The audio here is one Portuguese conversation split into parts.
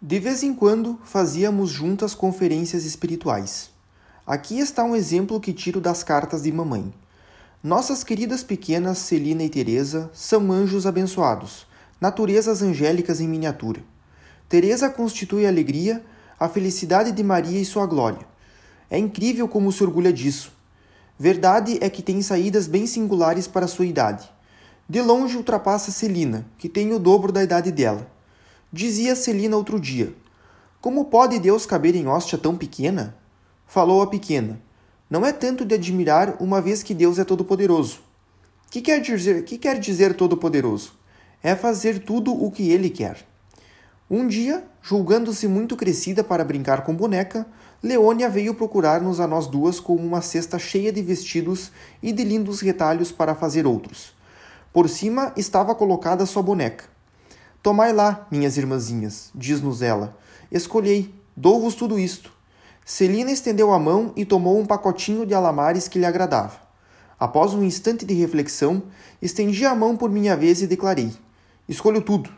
De vez em quando fazíamos juntas conferências espirituais. Aqui está um exemplo que tiro das cartas de mamãe. Nossas queridas pequenas Celina e Teresa são anjos abençoados, naturezas angélicas em miniatura. Teresa constitui a alegria, a felicidade de Maria e sua glória. É incrível como se orgulha disso. Verdade é que tem saídas bem singulares para sua idade. De longe ultrapassa Celina, que tem o dobro da idade dela. Dizia Celina outro dia: Como pode Deus caber em hóstia tão pequena? Falou a pequena: Não é tanto de admirar, uma vez que Deus é todo-poderoso. Que quer dizer, que quer dizer todo-poderoso? É fazer tudo o que ele quer. Um dia, julgando-se muito crescida para brincar com boneca, Leônia veio procurar-nos a nós duas com uma cesta cheia de vestidos e de lindos retalhos para fazer outros. Por cima estava colocada sua boneca. Tomai lá, minhas irmãzinhas, diz-nos ela. Escolhei, dou-vos tudo isto. Celina estendeu a mão e tomou um pacotinho de alamares que lhe agradava. Após um instante de reflexão, estendi a mão por minha vez e declarei: Escolho tudo,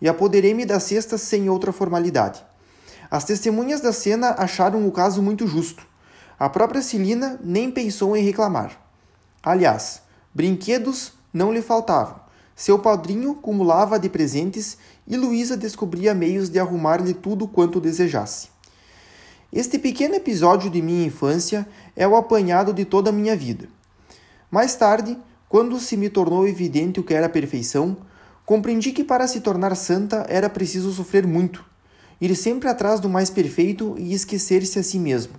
e apoderei-me da cesta sem outra formalidade. As testemunhas da cena acharam o caso muito justo. A própria Celina nem pensou em reclamar. Aliás, brinquedos não lhe faltavam. Seu padrinho cumulava de presentes e Luísa descobria meios de arrumar-lhe tudo quanto desejasse. Este pequeno episódio de minha infância é o apanhado de toda a minha vida. Mais tarde, quando se me tornou evidente o que era perfeição, compreendi que para se tornar santa era preciso sofrer muito, ir sempre atrás do mais perfeito e esquecer-se a si mesmo.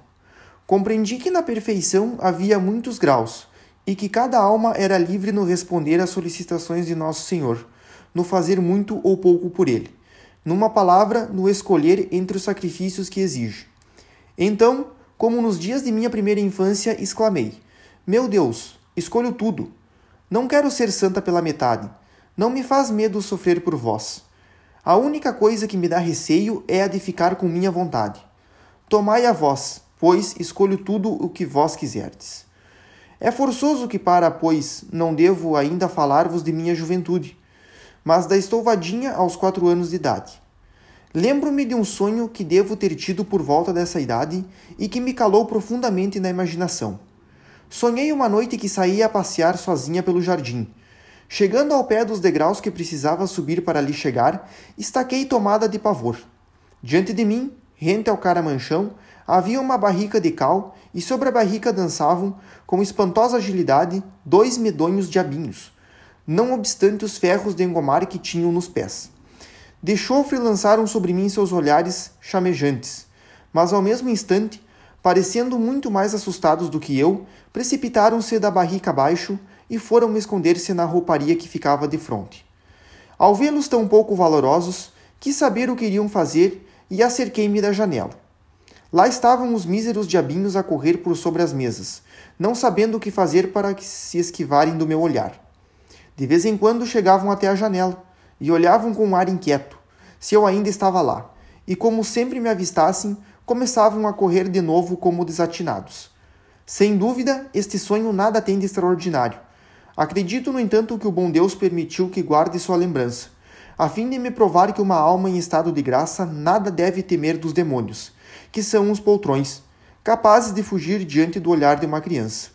Compreendi que na perfeição havia muitos graus e que cada alma era livre no responder às solicitações de Nosso Senhor, no fazer muito ou pouco por Ele, numa palavra, no escolher entre os sacrifícios que exige. Então, como nos dias de minha primeira infância, exclamei: Meu Deus, escolho tudo. Não quero ser santa pela metade. Não me faz medo sofrer por vós. A única coisa que me dá receio é a de ficar com minha vontade. Tomai a vós, pois escolho tudo o que vós quiserdes. É forçoso que para, pois, não devo ainda falar-vos de minha juventude, mas da estouvadinha aos quatro anos de idade. Lembro-me de um sonho que devo ter tido por volta dessa idade e que me calou profundamente na imaginação. Sonhei uma noite que saía a passear sozinha pelo jardim. Chegando ao pé dos degraus que precisava subir para ali chegar, estaquei tomada de pavor. Diante de mim, rente ao caramanchão, havia uma barrica de cal e sobre a barrica dançavam, com espantosa agilidade, dois medonhos diabinhos, não obstante os ferros de engomar que tinham nos pés. De chofre lançaram sobre mim seus olhares chamejantes, mas ao mesmo instante, parecendo muito mais assustados do que eu, precipitaram-se da barrica abaixo e foram esconder-se na rouparia que ficava de fronte. Ao vê-los tão pouco valorosos, quis saber o que iriam fazer e acerquei-me da janela. Lá estavam os míseros diabinhos a correr por sobre as mesas, não sabendo o que fazer para se esquivarem do meu olhar. De vez em quando chegavam até a janela e olhavam com um ar inquieto, se eu ainda estava lá, e como sempre me avistassem, começavam a correr de novo como desatinados. Sem dúvida, este sonho nada tem de extraordinário. Acredito, no entanto, que o bom Deus permitiu que guarde sua lembrança, a fim de me provar que uma alma em estado de graça nada deve temer dos demônios, que são os poltrões, capazes de fugir diante do olhar de uma criança.